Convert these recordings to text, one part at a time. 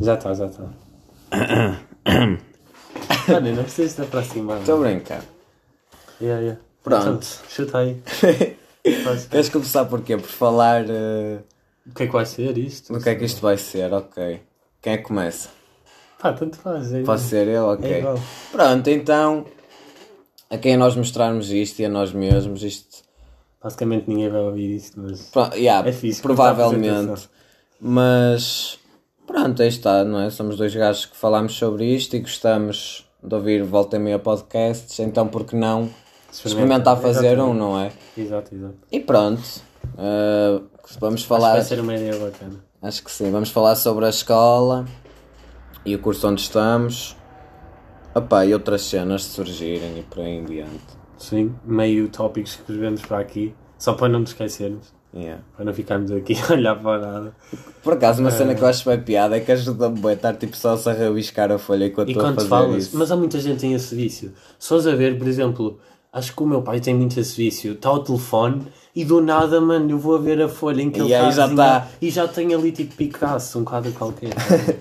Já está, já está. Mano, não precisas te aproximar. Estou a brincar. Yeah, yeah. Pronto. Então, chuta aí. Queres começar por quê? Por falar eh, O que é que vai ser isto? do que é que isto vai ser? Ok. Quem é que começa? Pá, tanto faz. É, Pode ser eu? é Ok. igual. Pronto, então, a quem nós mostrarmos isto e a nós mesmos, isto. Basicamente ninguém vai ouvir isto, mas. Pronto, yeah, É fixe, provavelmente. Mas pronto, aí está, não é? Somos dois gajos que falamos sobre isto e gostamos de ouvir volta e meia podcasts, então por que não experimentar fazer um, não é? Exato, exato. E pronto, eh, vamos Acho que falar, vai ser uma ideia bacana. acho que sim, vamos falar sobre a escola e o curso onde estamos. Opa, e outras cenas surgirem e por aí em diante. Sim, meio tópicos que escrevemos para aqui, só para não nos esquecermos, Yeah. para não ficarmos aqui a olhar para nada. Por acaso, uma Eh. cena que eu acho bem piada é que ajuda-me bem a estar tipo só a rabiscar a folha enquanto estou a quando fazer falas, isso. mas há muita gente que tem esse vício. Se fores a ver, por exemplo, acho que o meu pai tem muito esse vício. Está ao telefone e do nada, mano, eu vou a ver a folha em que ele aí está já tá. E já tem ali tipo Picasso, um quadro qualquer.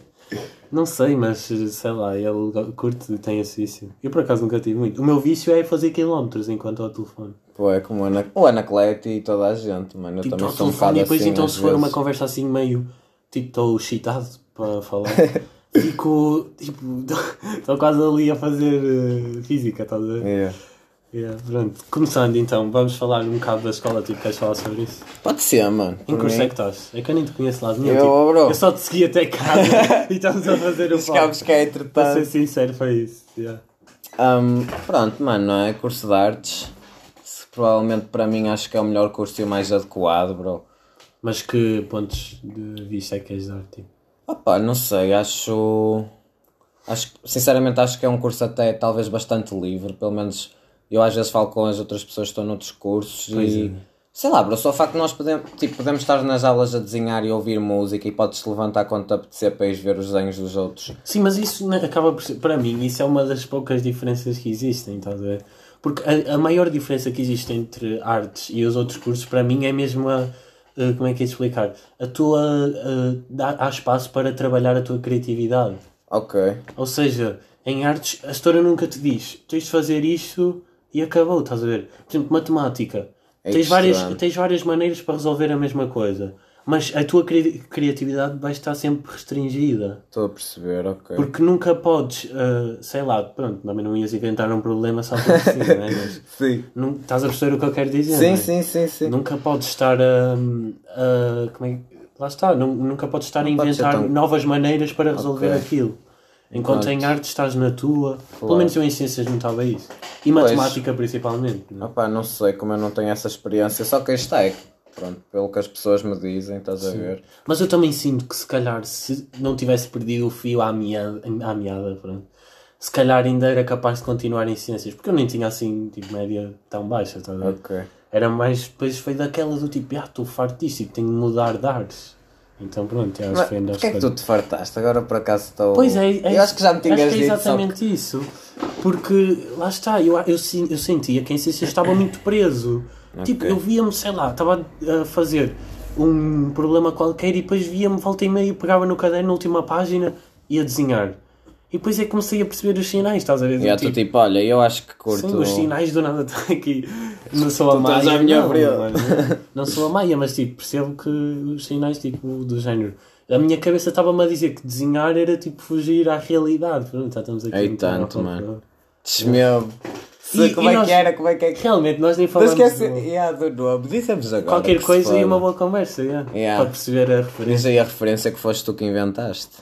Não sei, mas sei lá, ele curte, tem esse vício. Eu por acaso nunca tive muito. O meu vício é fazer quilómetros enquanto ao telefone. Pô, é como o Ana- o Anacleto e toda a gente, mano. Eu Tipo, também sou um bocado e depois assim, então se for uma conversa assim meio tipo estou excitado para falar fico tipo estou quase ali a fazer eh, física, estás a ver? Yeah. Yeah, pronto. Começando então, vamos falar um bocado da escola, tipo, queres falar sobre isso? Pode ser, mano. Em curso mim. é que estás? É que eu nem te conheço lá de nenhum, Eu, tipo, bro. eu só te segui até casa e estamos a fazer o Chegámos cá Para entretanto. ser sincero, foi isso. yeah. Um, pronto, mano, não é? Curso de artes. Provavelmente para mim acho que é o melhor curso e o mais adequado, bro. Mas que pontos de vista é que queres dar, tipo? Opa, não sei, acho. Acho sinceramente acho que é um curso até talvez bastante livre, pelo menos eu às vezes falo com as outras pessoas que estão noutros cursos Pois e é. sei lá, bro, só o facto de nós podemos, tipo, podemos estar nas aulas a desenhar e ouvir música e podes-te levantar quando te apetecer para ires ver os desenhos dos outros. Sim, mas isso acaba por ser, para mim, isso é uma das poucas diferenças que existem, estás a ver? Porque a, a maior diferença que existe entre artes e os outros cursos, para mim, é mesmo a. a- como é que é explicar? A tua. a- dá, há espaço para trabalhar a tua criatividade. Ok. Ou seja, em artes, a história nunca te diz tens de fazer isto e acabou, estás a ver? Por exemplo, matemática. É tens, várias, tens várias maneiras para resolver a mesma coisa. Mas a tua cri- criatividade vai estar sempre restringida. Estou a perceber, ok. Porque nunca podes, ah, sei lá, pronto, também não ias inventar um problema só por si, não é? Mas Sim. não, estás a perceber o que eu quero dizer? Sim, é? sim, sim, sim. Nunca podes estar a. a- como é que- Lá está, nu- nunca podes estar a Não ser inventar tão- novas maneiras para resolver Ok. aquilo. Enquanto em arte estás na tua. Pelo Claro. menos eu em ciências notava isso. E matemática principalmente. não é? Opá, não sei como eu não tenho essa experiência, só que está, é pronto, pelo que as pessoas me dizem, estás a ver? Mas eu também sinto que se calhar se não tivesse perdido o fio à meada, à meada pronto, se calhar ainda era capaz de continuar em ciências. Porque eu nem tinha assim, tipo, média tão baixa, estás a ver? Ok. Era mais, depois foi daquela do tipo, ah, estou disto e tenho de mudar de ares. Então pronto, eu acho que ainda porquê é que tu te fartaste? Agora por acaso estou. Pois é, é Eu acho que já me tinhas acho que é dito, só exatamente isso. Porque lá está, eu, eu, eu sentia que em ciências estava muito preso. Tipo, Ok. eu via-me, sei lá, estava a fazer um problema qualquer e depois via-me, volta e meia, pegava no caderno, na última página e a desenhar. E depois é que comecei a perceber os sinais, estás a ver? E yeah, tu tipo, olha, eu acho que curto. Sim, os sinais do nada estão aqui. Não sou a Maia. à minha não, mano. não sou a Maia, mas tipo, percebo que os sinais tipo, do género. A minha cabeça estava-me a dizer que desenhar era tipo fugir à realidade. Pronto, já estamos aqui. Ei, tanto, mano. Desmeu. E- Como e é nós- que era? Como é que é que. Realmente, nós nem falamos esquece. do- Yeah, do nome. Dissemos agora. qualquer coisa e uma boa conversa, yeah, Yeah. para perceber a Diz referência. aí a referência que foste tu que inventaste.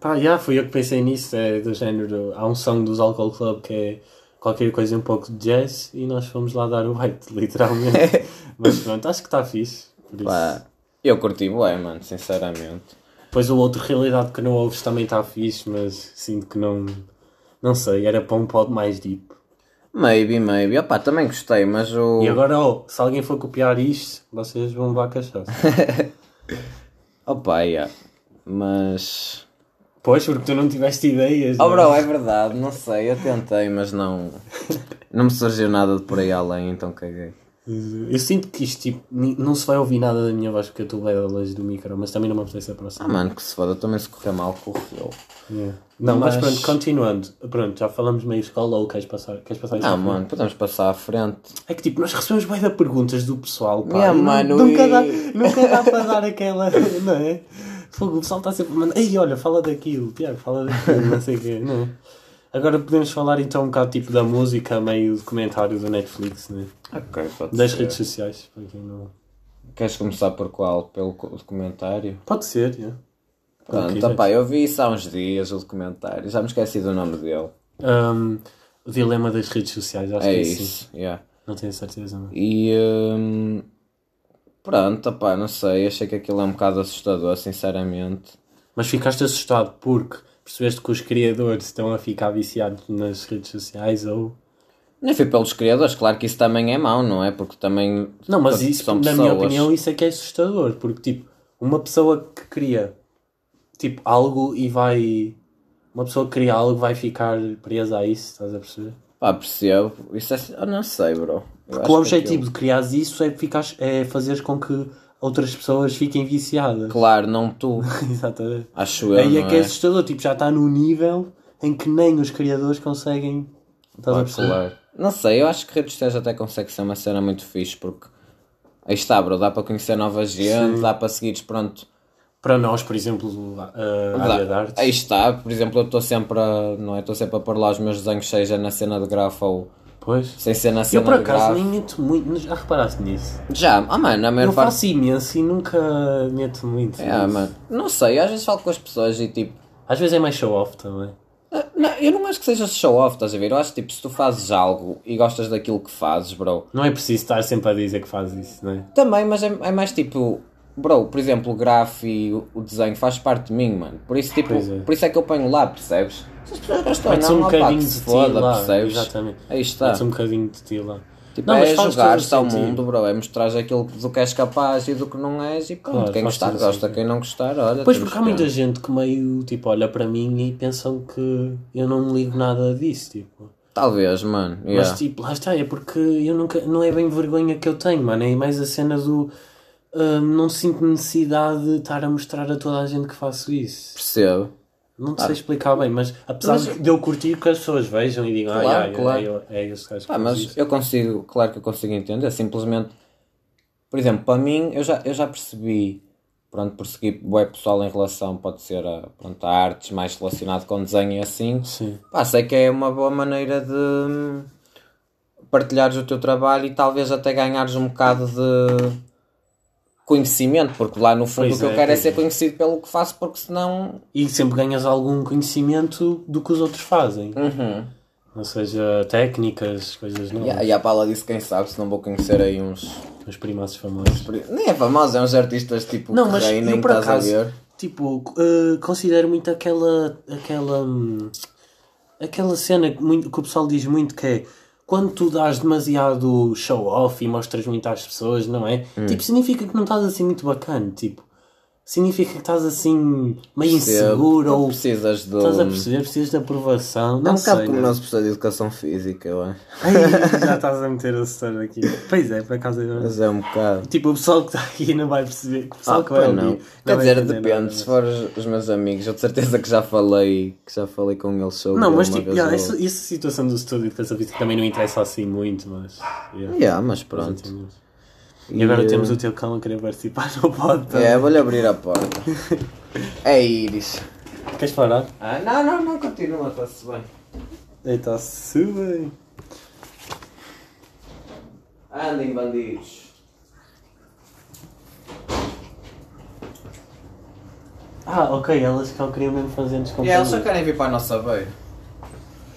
Pá, yeah, fui eu que pensei nisso, é do género. Há um som dos Alcohol Club que é qualquer coisa um pouco de jazz e nós fomos lá dar o white, literalmente. Mas pronto, acho que está fixe. Por isso. Pá, eu curti bué, mano, sinceramente. Depois o outro realidade que não ouves também está fixe, mas sinto que não. Não sei, era para um pod mais deep. Maybe, maybe. Opá, também gostei, mas o. E agora, oh, se alguém for copiar isto, vocês vão levar cachaça. Opa, yeah. Mas. pois, porque tu não tiveste ideias. Oh, não bro, é verdade, não sei, eu tentei, mas não. Não me surgiu nada de por aí além, então caguei. Eu sinto que isto, tipo, não se vai ouvir nada da minha voz porque eu estou bem longe do micro, mas também não me apetece Ah, aproximar. mano, que se foda, também se correr mal, correu. Yeah. Não, mas... Mas- pronto, continuando. Pronto, já falamos meio escola ou queres passar? Queres passar à frente? mano, podemos passar à frente. É que tipo, nós recebemos bem de perguntas do pessoal, pá. Yeah, mano, nunca, e- dá, nunca dá para dar aquela. Não é? Fogo, o pessoal está sempre a mandar. Ei, olha, fala daquilo, Tiago, fala daquilo, não sei o quê, não é? Agora podemos falar então um bocado tipo da música, meio documentário da Netflix, né? Ok, pode Das ser. redes sociais, para quem não. Queres começar por qual? Pelo documentário? Pode ser, yeah. Pronto, opá, eu vi isso há uns dias, o documentário. Já me esqueci do nome dele. Um, o dilema das redes sociais, acho é que é isso, assim. yeah. Não tenho certeza, não. E hum, pronto, opá, não sei, achei que aquilo é um bocado assustador, sinceramente. Mas ficaste assustado porque percebeste que os criadores estão a ficar viciados nas redes sociais ou. Nem foi pelos criadores, claro que isso também é mau, não é? Porque também Não, mas isso, na pessoas. minha opinião, isso é que é assustador. Porque, tipo, uma pessoa que cria, tipo, algo e vai... Uma pessoa que cria algo vai ficar presa a isso, estás a perceber? Pá, percebo. Isso é. Eu não sei, bro. Porque o que objetivo aquilo- de criar isso é, ficares, é fazer com que outras pessoas fiquem viciadas. Claro, não tu. Exatamente. Acho eu. Aí é que é assustador. Tipo, já está num nível em que nem os criadores conseguem... Estás a Pá, perceber? claro. Não sei, eu acho que redes sociais até consegue ser uma cena muito fixe porque aí está, bro, dá para conhecer nova gente, dá para seguires, pronto. Para nós, por exemplo, a a área de artes... Aí está, por exemplo, eu estou sempre a, não é? Estou sempre a pôr lá os meus desenhos, seja na cena de grafo ou Pois... sem ser na Eu, cena por de acaso, nem meto muito... Já reparaste nisso? Já, ah mano, a maior Eu parte. faço imenso e nunca meto muito. É, nisso. mano, não sei, às vezes falo com as pessoas e tipo. Às vezes é mais show-off também. ah, Não, eu não acho que seja show off, estás a ver? Eu acho que tipo, se tu fazes algo e gostas daquilo que fazes, bro, Não é preciso estar sempre a dizer que faz isso, não é? Também, mas é, é mais tipo, bro, por exemplo, o grafo e o, desenho faz parte de mim, mano. Por isso, tipo, Pois é. por isso é que eu ponho lá, percebes? Se as pessoas gostam ou não, um bocadinho que se foda, lá. percebes? Exatamente. Aí está. Mete-se um bocadinho de ti lá. Tipo, Não, mas é jogar-te todo ao sentido. mundo, bro, é mostrar aquilo do que és capaz e do que não és e pronto, Claro, quem gostar gosta, sentido. quem não gostar, olha. Pois porque há muita gente que meio, tipo, olha para mim e pensam que eu não ligo nada disso, tipo. Talvez, mano, yeah. Mas tipo, lá está, é porque eu nunca, não é bem vergonha que eu tenho, mano, é mais a cena do hum, não sinto necessidade de estar a mostrar a toda a gente que faço isso. percebo. Não sei explicar bem, mas apesar Mas- de eu curtir que as pessoas vejam e digam, Claro, ah, yeah, claro. é, é, é esse gajo que Pá, faz mas isso." eu consigo, claro que eu consigo entender, simplesmente, por exemplo, para mim, eu já, eu já percebi, pronto, por seguir web pessoal em relação, pode ser a, pronto, a artes mais relacionado com desenho e assim, Sim. pá, sei que é uma boa maneira de hum, partilhares o teu trabalho e talvez até ganhares um bocado de conhecimento, porque lá no fundo Pois o que eu é, quero é ser é. conhecido pelo que faço, porque senão... E sempre ganhas algum conhecimento do que os outros fazem. Uhum. Ou seja, técnicas, coisas novas. E, a- e a Paula disse, quem sabe, se não vou conhecer aí uns... Os primaços famosos. Nem é famoso, é uns artistas tipo Não, que mas reinem, eu por acaso, tipo, eh, considero muito aquela, aquela, hum, aquela cena que, muito, que o pessoal diz muito que é quando tu dás demasiado show off e mostras muito às pessoas, não é? Hum. Tipo, significa que não estás assim muito bacana, tipo, significa que estás assim meio Percebo. inseguro ou precisas de. estás a perceber, precisas de aprovação, É não um bocado como não é? nós precisamos de educação física, eu acho. Ai, já estás a meter o setor aqui. Pois é, por acaso é. Mas é um bocado. Tipo, o pessoal que está aqui não vai perceber. O pessoal Ah, que vai ouvir. não. não Quer dizer, depende. nada, Se mas- for os meus amigos, eu de certeza que já falei, que já falei com eles sobre Não, mas tipo, yeah, essa, essa situação do estúdio de educação física também não interessa assim muito, mas. Yeah, Yeah, mas pronto. Entendemos. E agora eh, temos o teu cão a querer participar no pod. também. É, vou-lhe abrir a porta. é Iris. Queres parar? Ah, não, não, não, continua, está-se bem. Eita-se bem. Andem, bandidos. Ah, ok, elas só queriam mesmo fazer-nos E companhia. eles só querem vir para a nossa beira.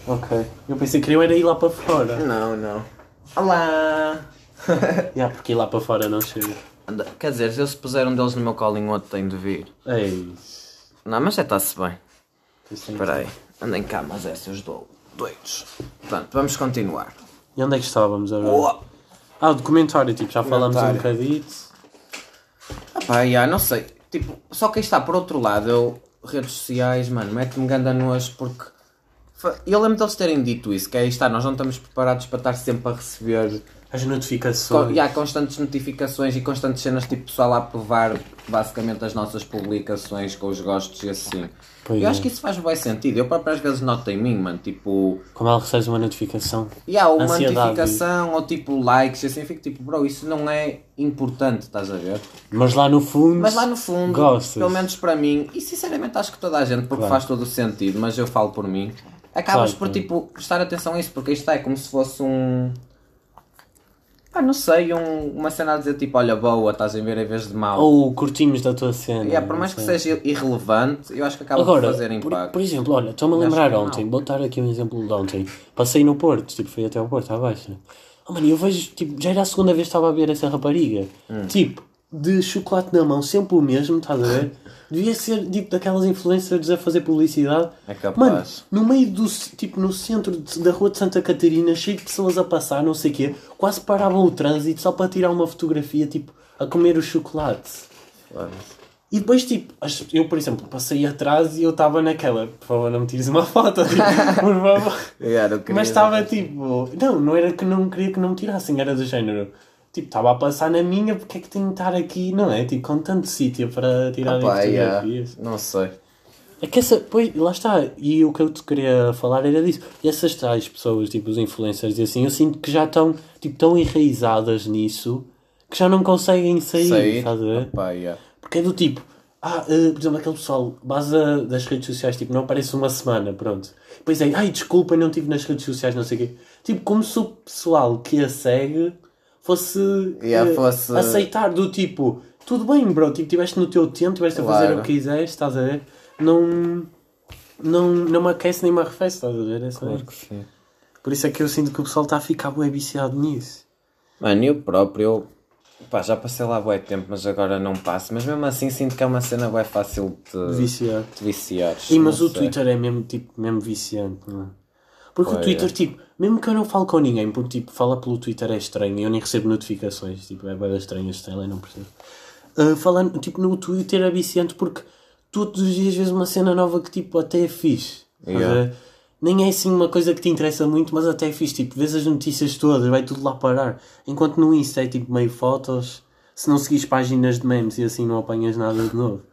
Ok. Eu pensei que queriam era ir lá para fora. Não, não. Olá! yeah, porque ir lá para fora não chega. Quer dizer, se eu se puser um deles no meu colinho, o outro tem de vir. Ei. Não, mas já está-se bem. isso é Espera aí. Andem cá, mas é seus do- doidos. Pronto, vamos continuar. E onde é que estávamos agora? Boa! Ah, o documentário, tipo, já falámos um bocadito. Ah pá, já, não sei. Tipo, só que aí está, por outro lado, eu, redes sociais, mano, mete-me ganda nojo porque... Eu lembro deles terem dito isso, que aí está, nós não estamos preparados para estar sempre a receber As notificações. e há constantes notificações e constantes cenas tipo pessoal a aprovar basicamente as nossas publicações com os gostos e assim. Pois eu é. acho que isso faz bem sentido. Eu próprio às vezes noto em mim, mano, tipo, Como ela recebe uma notificação. e há uma Ansiedade. notificação ou tipo likes e assim, fico tipo, bro, isso não é importante, estás a ver? Mas lá no fundo. Mas lá no fundo, Gostas. pelo menos para mim, e sinceramente acho que toda a gente, porque Claro. faz todo o sentido, mas eu falo por mim, acabas Claro, por tipo prestar atenção a isso, porque isto é como se fosse um. Pá, não sei, um- uma cena a dizer tipo, olha, boa, estás a ver em vez de mal. Ou curtimos da tua cena. É, por mais que sei. seja irrelevante, eu acho que acaba Agora, por fazer por, impacto. por exemplo, olha, estou-me a lembrar não. ontem, vou dar aqui um exemplo de ontem. Passei no Porto, tipo, fui até ao Porto, à baixa. Oh, mano, eu vejo, tipo, já era a segunda vez que estava a ver essa rapariga. Hum. Tipo, de chocolate na mão, sempre o mesmo, estás a ver? Devia ser, tipo, daquelas influencers a fazer publicidade. É capaz. Mano, no meio do, tipo, no centro de- da rua de Santa Catarina, cheio de pessoas a passar, não sei o quê, quase paravam o trânsito só para tirar uma fotografia, tipo, a comer o chocolate. Foda-se. E depois, tipo, eu, por exemplo, passei atrás e eu estava naquela, por favor, não me tires uma foto, tipo, por favor. Yeah, Mas estava tipo, não, não era que não queria que não me tirassem, era do género. Tipo, estava a passar na minha, porque é que tenho de estar aqui, não é? Tipo, com tanto sítio para tirar Opa, yeah, fotografias. Não sei. É que essa, pois, lá está, e o que eu te queria falar era disso. Essas tais pessoas, tipo os influencers e assim, eu sinto que já estão, tipo, tão enraizadas nisso que já não conseguem sair, Sair. estás a ver? Opa, yeah. Porque é do tipo, ah, eh, por exemplo, aquele pessoal, base da- das redes sociais, tipo, não aparece uma semana, pronto. Depois é, ai, desculpa, não estive nas redes sociais, não sei o quê. Tipo, como se o pessoal que a segue fosse, Yeah, eh, fosse- aceitar do tipo, tudo bem, bro, tipo, estiveste no teu tempo, estiveste a fazer Claro. o que quiseste, estás a ver? Não, não, não me aquece nem me arrefece, estás a ver? É Claro que sim. Por isso é que eu sinto que o pessoal está a ficar bem viciado nisso. Mano, eu próprio, pá, já passei lá bué tempo, mas agora não passo. Mas mesmo assim sinto que é uma cena bué fácil de, Viciado. de viciar. Sim, mas o sei. Twitter é mesmo, tipo, mesmo viciante, não é? Porque o Twitter, é. tipo, mesmo que eu não falo com ninguém, porque, tipo, fala pelo Twitter é estranho, eu nem recebo notificações, tipo, é bem estranho este tele, não percebo. Ah, falando, tipo, no Twitter é viciante porque todos os dias vês uma cena nova que, tipo, até é fixe. Yeah. ver? Nem é assim uma coisa que te interessa muito, mas até é fixe, tipo, vês as notícias todas, vai tudo lá parar. Enquanto no Insta é, tipo, meio fotos, se não seguires páginas de memes e assim não apanhas nada de novo.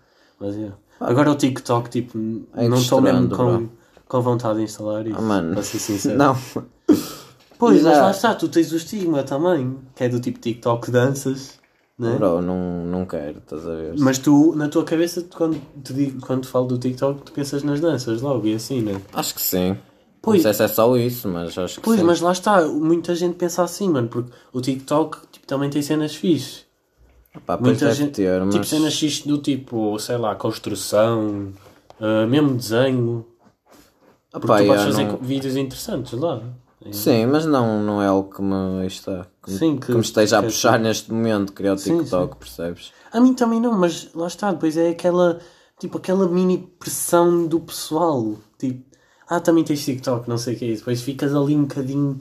Mas, é. Agora o TikTok, tipo, É não estou mesmo com, bro. Com vontade de instalar isso. Ah, mano. Para ser sincero. Não. Pois, mas lá está, tu tens o estigma também, que é do tipo TikTok danças, né? Bro, não, não quero, estás a ver? Mas tu, na tua cabeça, tu, quando, te digo, quando te falo do TikTok, tu pensas nas danças logo e assim, né? Acho que sim. Pois. Não sei se é só isso, mas acho que Pois, sim. mas lá está, muita gente pensa assim, mano, porque o TikTok tipo, também tem cenas fixe. Pois Muita gente, ter, mas... tipo cenas fixe do tipo, sei lá, construção, ah, mesmo desenho. Porque Pá, tu podes fazer não- vídeos interessantes lá. Sim, mas não, não é algo que me, está, que, me- Sim, que que- me esteja a que- puxar neste momento, criar o Sim, TikTok, percebes? A mim também não, mas lá está, depois é aquela, tipo, aquela mini pressão do pessoal. Tipo, ah, também tens TikTok, não sei o que é isso. Depois ficas ali um bocadinho,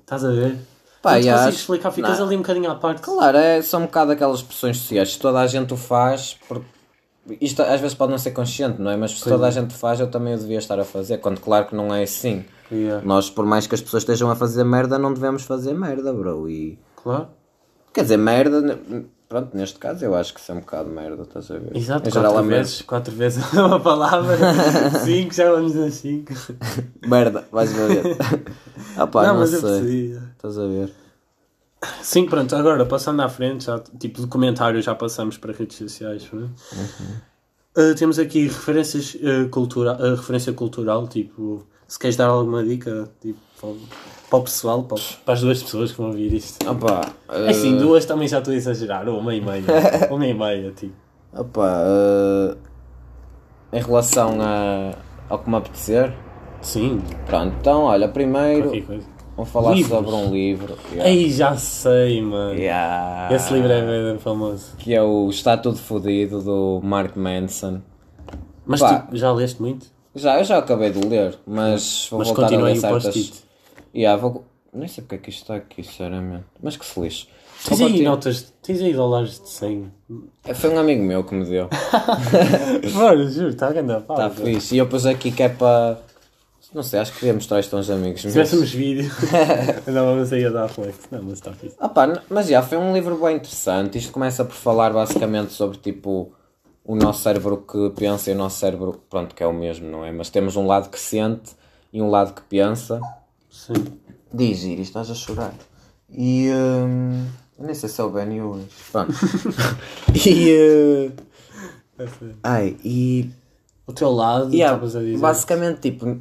estás a ver? Pá, não te explicar, ficas não. ali um bocadinho à parte. Claro, é só um bocado aquelas pressões sociais. Toda a gente o faz, porque isto às vezes pode não ser consciente, não é? Mas se toda a gente o faz, eu também o devia estar a fazer. Quando claro que não é assim. Yeah. Nós, por mais que as pessoas estejam a fazer merda, não devemos fazer merda, bro. E Claro. quer dizer, merda, pronto, neste caso eu acho que isso é um bocado merda, estás a ver? Exato, em geral, quatro merda. vezes, quatro vezes uma palavra, cinco, já vamos a cinco. Merda, vais ver. ah pá, não, não, mas eu sei. percebi. Estás a ver? Sim, pronto, agora passando à frente, já, tipo de comentários já passamos para redes sociais. não é? Uh, temos aqui referências uh, cultura, uh, referência cultural, tipo, se queres dar alguma dica tipo, para, o- pessoal, para, para as duas pessoas que vão ouvir isto. Pá, É assim, duas também já estou a exagerar, ou uma e meia, uma e meia, tipo. Opa, eh, em relação a, ao que me apetecer, Sim, pronto, então olha, primeiro. Vamos falar Livros. sobre um livro yeah. Ei, já sei, mano. Yeah. Esse livro é bem famoso. que é o Está Tudo Fodido do Mark Manson. Mas Pá. tu já leste muito? Já, eu já acabei de ler, mas vou Mas voltar a ler certas... post-it. Yeah, vou... Nem sei porque é que isto está aqui, sinceramente. Mas que se lixe. Tens Vou aí notas, tens aí dólares de 100. Foi um amigo meu que me deu. Mano, juro, está a grande Está fixe. E eu pus aqui que é para. Não sei, acho que queria mostrar isto aos amigos. Se tivéssemos vídeo, andávamos aí a dar flex. Não, mas está fixe. Ah pá, mas já, foi um livro bem interessante. Isto começa por falar basicamente sobre tipo o nosso cérebro que pensa e o nosso cérebro, pronto, que é o mesmo, não é? Mas temos um lado que sente e um lado que pensa. Sim. Diz, Iris, estás a chorar. E. hum, eu nem sei se é o Ben hoje. Pronto. e. uh, ai, e. O teu lado, Yeah, estavas a dizer. basicamente, tipo,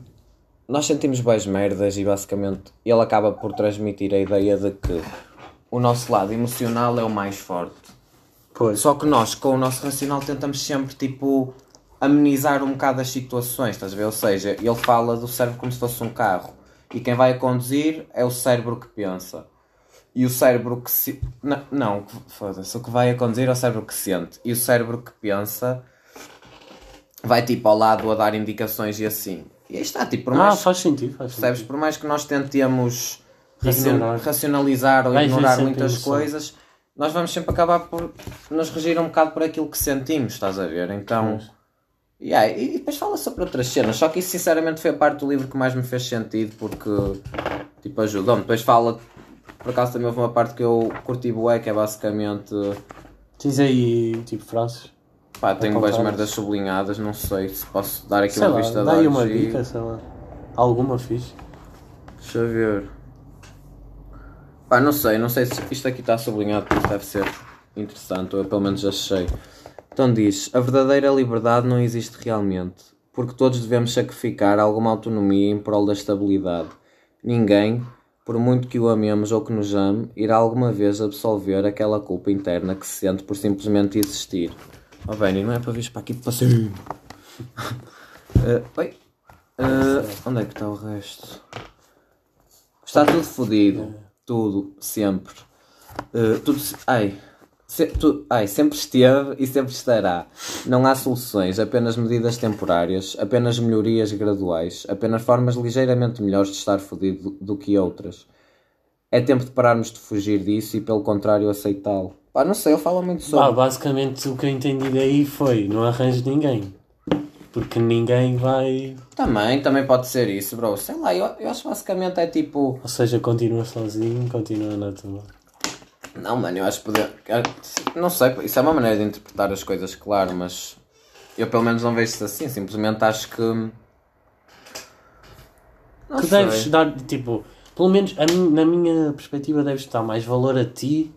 nós sentimos boas merdas e basicamente ele acaba por transmitir a ideia de que o nosso lado emocional é o mais forte. Pois. Só que nós, com o nosso racional, tentamos sempre, tipo, amenizar um bocado as situações, estás a ver? Ou seja, ele fala do cérebro como se fosse um carro. E quem vai a conduzir é o cérebro que pensa. E o cérebro que se... Não, não foda-se. O que vai a conduzir é o cérebro que sente. E o cérebro que pensa vai, tipo, ao lado a dar indicações e assim. E aí está, tipo, por Ah, mais... faz sentido, faz Percebes? sentido. Por mais que nós tentemos Ignorar. racionalizar ou Vai ignorar muitas coisas, nós vamos sempre acabar por nos regir um bocado por aquilo que sentimos, estás a ver? Então. Yeah, e depois fala sobre outras cenas, só que isso sinceramente foi a parte do livro que mais me fez sentido porque tipo ajudou-me. Depois fala, por acaso também houve uma parte que eu curti bué, que é basicamente Tens aí, tipo, frases. Pá, tenho boas merdas sublinhadas, não sei se posso dar aqui Sei uma lá, vista de dá olhos uma e- dica, sei lá. Alguma fixe. Deixa eu ver. Pá, não sei, não sei se isto aqui está sublinhado, porque deve ser interessante, ou eu pelo menos achei. Então diz: A verdadeira liberdade não existe realmente, porque todos devemos sacrificar alguma autonomia em prol da estabilidade. Ninguém, por muito que o amemos ou que nos ame, irá alguma vez absolver aquela culpa interna que se sente por simplesmente existir. Oh, Benny, não é para vir para aqui para sempre. Eh, oi? Eh, onde é que está o resto? Está tudo fodido. Tudo, sempre. Eh, tudo, ai, se- tu- ai, sempre esteve e sempre estará. Não há soluções, apenas medidas temporárias, apenas melhorias graduais, apenas formas ligeiramente melhores de estar fodido do, do que outras. É tempo de pararmos de fugir disso e, pelo contrário, aceitá-lo. Pá, não sei, eu falo muito sobre. Bah, basicamente o que eu entendi daí foi: não arranjes ninguém. Porque ninguém vai. Também, também pode ser isso, bro. Sei lá, eu, eu acho basicamente é tipo. Ou seja, continua sozinho, continua na tua. Não, mano, eu acho que poder. Não sei, isso é uma maneira de interpretar as coisas, claro, mas eu pelo menos não vejo isso assim. Simplesmente acho que. Não que sei. deves dar, tipo, pelo menos mim- na minha perspectiva, deves dar mais valor a ti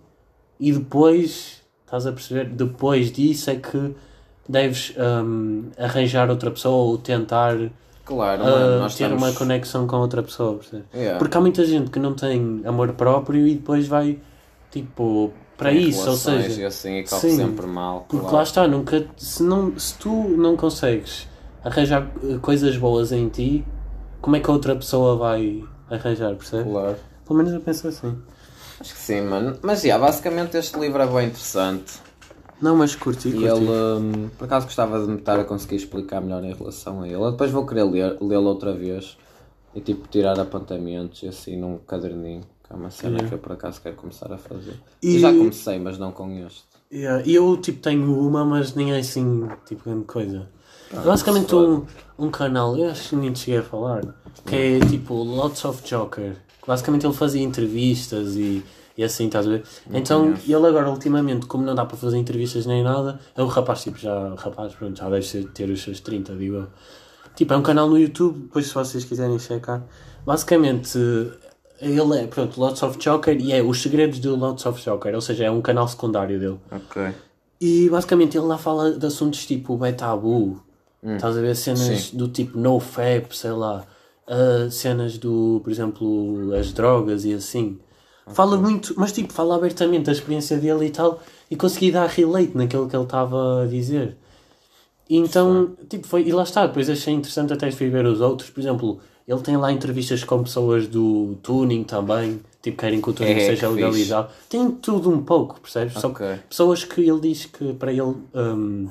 e depois, estás a perceber? Depois disso é que deves hum, arranjar outra pessoa ou tentar Claro, nós ter estamos... uma conexão com outra pessoa? Yeah. Porque há muita gente que não tem amor próprio e depois vai, tipo, para Tem isso, ou seja. E assim, e sim, sempre mal. Porque claro. lá está, nunca, se, não, se tu não consegues arranjar eh, coisas boas em ti, como é que a outra pessoa vai arranjar, percebes? Claro. Pelo menos eu penso assim. Acho que sim, mano. Mas, yeah, basicamente este livro é bem interessante. Não, mas curti, E curti. ele, hum, por acaso, gostava de me estar a conseguir explicar melhor em relação a ele. Eu depois vou querer lê-lo outra vez e, tipo, tirar apontamentos e assim num caderninho. Que é uma cena Yeah. que eu, por acaso, quero começar a fazer. E- E já comecei, mas não com este. Yeah, E eu, tipo, tenho uma, mas nem é assim, tipo, grande coisa. Basicamente se um, um canal, eu acho que nem cheguei a falar, que é tipo Lots of Joker. Basicamente ele fazia entrevistas e, e assim, estás a ver? então conheço. ele agora, ultimamente, como não dá para fazer entrevistas nem nada, é um rapaz, tipo, já, rapaz, pronto, já deve ter os seus 30, digo eu. Tipo, é um canal no YouTube, depois se vocês quiserem checar. Basicamente, ele é, pronto, Lots of Joker e é os segredos do Lots of Joker, ou seja, é um canal secundário dele. Ok. E basicamente ele lá fala de assuntos tipo bem tabu, estás a ver cenas Sim. do tipo no fap, sei lá, ah, cenas do, por exemplo, as drogas e assim. Fala muito, mas tipo, fala abertamente da experiência dele e tal, e consegui dar relate naquilo que ele estava a dizer. E então, tipo, foi, e lá está, depois achei interessante até fui ver os outros, por exemplo, ele tem lá entrevistas com pessoas do tuning também, tipo, querem que o tuning É, seja que fixe. legalizado. Tem tudo um pouco, percebes? Só que Ok. pessoas que ele diz que para ele hum,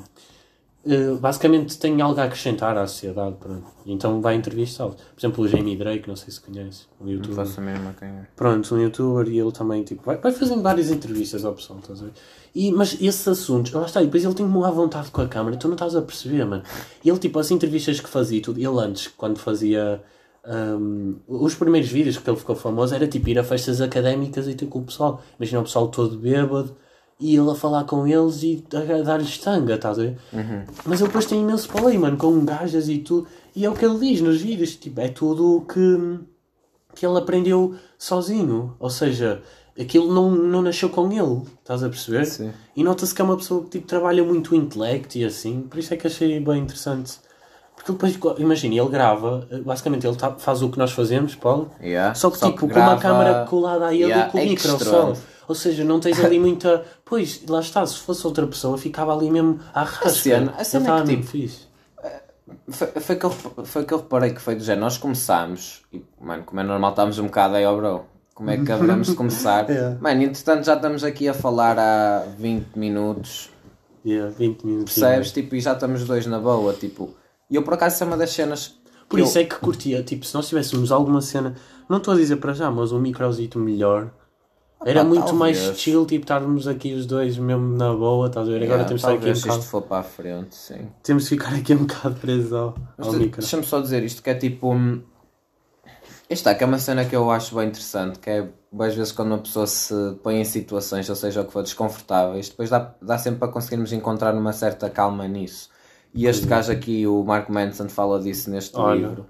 eh, basicamente têm algo a acrescentar à sociedade. Pronto. Então vai entrevistá-los. Por exemplo, o Jamie Drake, não sei se conhece, um Não youtuber. faço a mesma quem é. Pronto, um youtuber e ele também tipo, vai, vai fazendo várias entrevistas ao pessoal, estás a ver? E, mas esses assuntos, lá está, e depois ele tem uma vontade com a câmera, tu não estás a perceber, mano. E ele, tipo, as entrevistas que fazia e tudo, ele antes, quando fazia hum, os primeiros vídeos que ele ficou famoso era tipo ir a festas académicas e ter com o pessoal. Imagina o pessoal todo bêbado e ele a falar com eles e a dar-lhes tanga, estás a ver? Mas ele depois tem imenso play, mano, com gajas e tudo. E é o que ele diz nos vídeos, tipo, é tudo o que, que ele aprendeu sozinho. Ou seja, aquilo não, não nasceu com ele, estás a perceber? Sim. E nota-se que é uma pessoa que tipo, trabalha muito o intelecto e assim, por isso é que achei bem interessante. Porque depois, imagina, ele grava, basicamente ele tá- faz o que nós fazemos, Paulo, Yeah. só que Só tipo que com uma grava- câmera colada a ele Yeah, e com o é micro só. Ou seja, não tens ali muita. Pois, lá está, se fosse outra pessoa, ficava ali mesmo à rasca. cena- a cena é que, tipo, fixe. Foi, foi, que eu, foi que eu reparei que foi do género. Nós começámos, e, mano, como é normal, estávamos um bocado aí, ó, bro. Como é que haveremos de começar? É. Mano, entretanto já estamos aqui a falar há 20 minutos, Yeah, 20 minutos. percebes? Tipo, e já estamos dois na boa, tipo. E eu por acaso isso é uma das cenas. Por que isso eu, é que curtia, tipo, se nós tivéssemos alguma cena, não estou a dizer para já, mas um microzito melhor, era Ah, muito mais talvez. chill, tipo, estarmos aqui os dois mesmo na boa, estás a ver? Agora Yeah, temos de estar aqui um bocado, isto for para a frente, sim. temos de ficar aqui um bocado presos ao, Mas ao micro. Deixa-me só dizer isto, que é tipo. está, que é uma cena que eu acho bem interessante, que é às vezes quando uma pessoa se põe em situações, ou seja, o que for desconfortáveis, depois dá, dá sempre para conseguirmos encontrar uma certa calma nisso. E este gajo aqui, o Mark Manson, fala disso neste Olha. livro.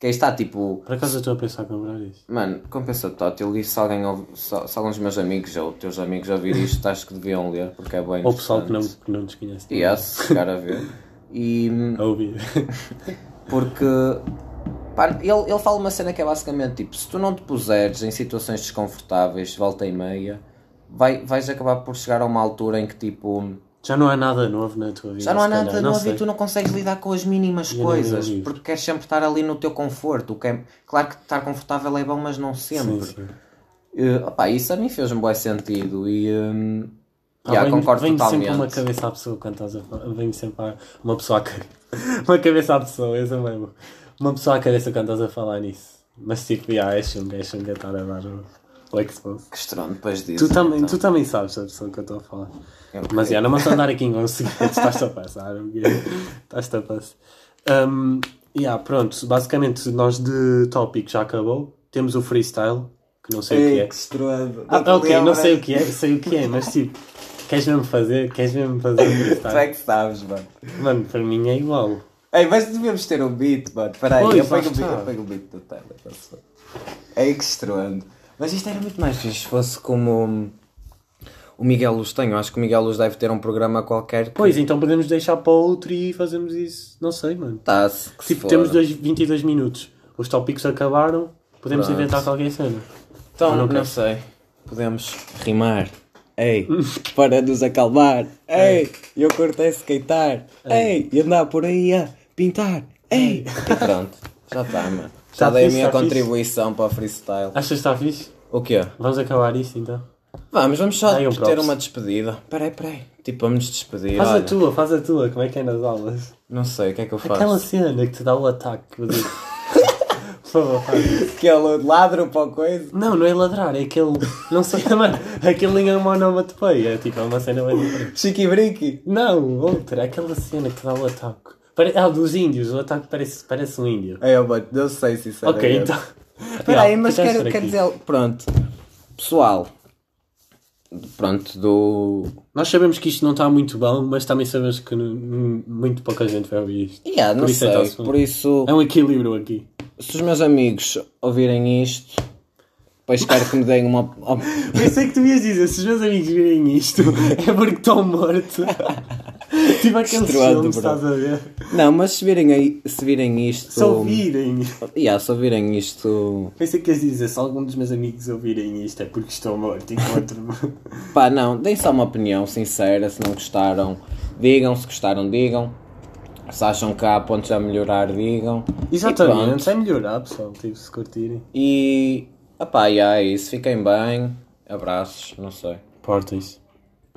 Que aí está tipo, Por acaso eu estou a pensar em comprar isso. mano, compensa tótil, e se alguém ouve- se, se alguns dos meus amigos ou teus amigos ouvirem isto, acho que deviam ler, porque é bem Ou o pessoal que não, que não nos conhece. E é, se chegar a ver. E. A ouvir. porque pá, ele, ele fala uma cena que é basicamente tipo: se tu não te puseres em situações desconfortáveis, volta e meia, vai, vais acabar por chegar a uma altura em que tipo Já não há nada novo na tua vida. já não há nada novo sei. e tu não consegues lidar com as mínimas Eu coisas porque queres sempre estar ali no teu conforto. O que é, claro que estar confortável é bom, mas não sempre. Sim, sim. Eh, opá, isso a mim fez um bom sentido e hum, Ah, yeah, vem- concordo vem totalmente. sempre uma cabeça à pessoa quando estás a falar. Vem sempre a- uma pessoa à cabeça. Uma cabeça à pessoa, é mesmo. Uma pessoa à cabeça quando estás a falar nisso. Mas tipo, yeah, é chunga, é chunga estar a dar o, o expose. Que estranho depois disso. Tu também, então. tu também sabes a pessoa que eu estou a falar. Eu Mas já, não vamos andar aqui com segredos, estás-te a passar. Estás-te a passar. Um, yeah, pronto, basicamente nós de tópico já acabou. Temos o freestyle, que não sei o que é. estranho. Ah, ok, não sei o que é, sei o que é, mas tipo, queres mesmo fazer? Queres mesmo fazer o Tu freestyle? é que sabes, mano. Mano, para mim é igual. Ei, mas devemos ter um beat, mano. Espera aí, Pois, eu pego, o beat, eu pego o beat do Tyler. ver? É que estroando. Mas isto era muito mais fixe se fosse como o Miguel Luz tem. Eu acho que o Miguel Luz deve ter um programa qualquer. Que Pois, então podemos deixar para outro e fazemos isso. Não sei, mano. tá, se, Tipo, for. temos dois, 22 minutos. Os tópicos acabaram. Podemos Pronto. inventar qualquer cena. Então, não não, sei. Podemos rimar. Ei, para nos acalmar. Ei, eu curto é skatear. Ei, e andar por aí a pintar. Ei. E pronto, já está, mano. Já Tá dei a fixe, minha tá fixe. contribuição para o freestyle. Achas que está fixe? O quê? Vamos acabar isso então. Vamos, vamos só Dá aí um ter props. uma despedida. Peraí, peraí. Tipo, vamos nos despedir. Faz a Olha, tua, faz a tua. Como é que é nas aulas? Não sei, o que é que eu faço? Aquela cena que te dá o ataque. que eu digo. Por favor, faz isso. Que ele ladro para a coisa. Não, não é ladrar, é aquele. Não sei, mano. Aquele em onomatopeia. É tipo, é uma cena bem diferente. Chiqui. Não, outra. Aquela cena que te dá o ataque. Pare... Ah, dos índios. O ataque parece, parece um índio. É, mano, não sei se isso é Ok, então. Espera aí, mas quero, quero dizer... Pronto. Pessoal. Pronto, do... Nós sabemos que isto não está muito bom, mas também sabemos que muito pouca gente vai ouvir isto. Yeah, não Por isso é sei, bem. por isso... É um equilíbrio aqui. Se os meus amigos ouvirem isto... Depois quero que me deem uma... Pensei que tu ias dizer, se os meus amigos virem isto, é porque estão mortos. tipo filmes, bro. estás a ver? Não, mas se virem, aí, se virem isto... Se ouvirem. Yeah, se ouvirem isto... Pensei que ias dizer, se algum dos meus amigos ouvirem isto, é porque estou morto. Encontro-me. Pá, não, deem só uma opinião sincera, se não gostaram, digam, se gostaram, digam. Se acham que há pontos a melhorar, digam. Exatamente, é melhorar, pessoal, tipo, se curtirem. E, opá, e é isso, fiquem bem, abraços, não sei. Portem-se.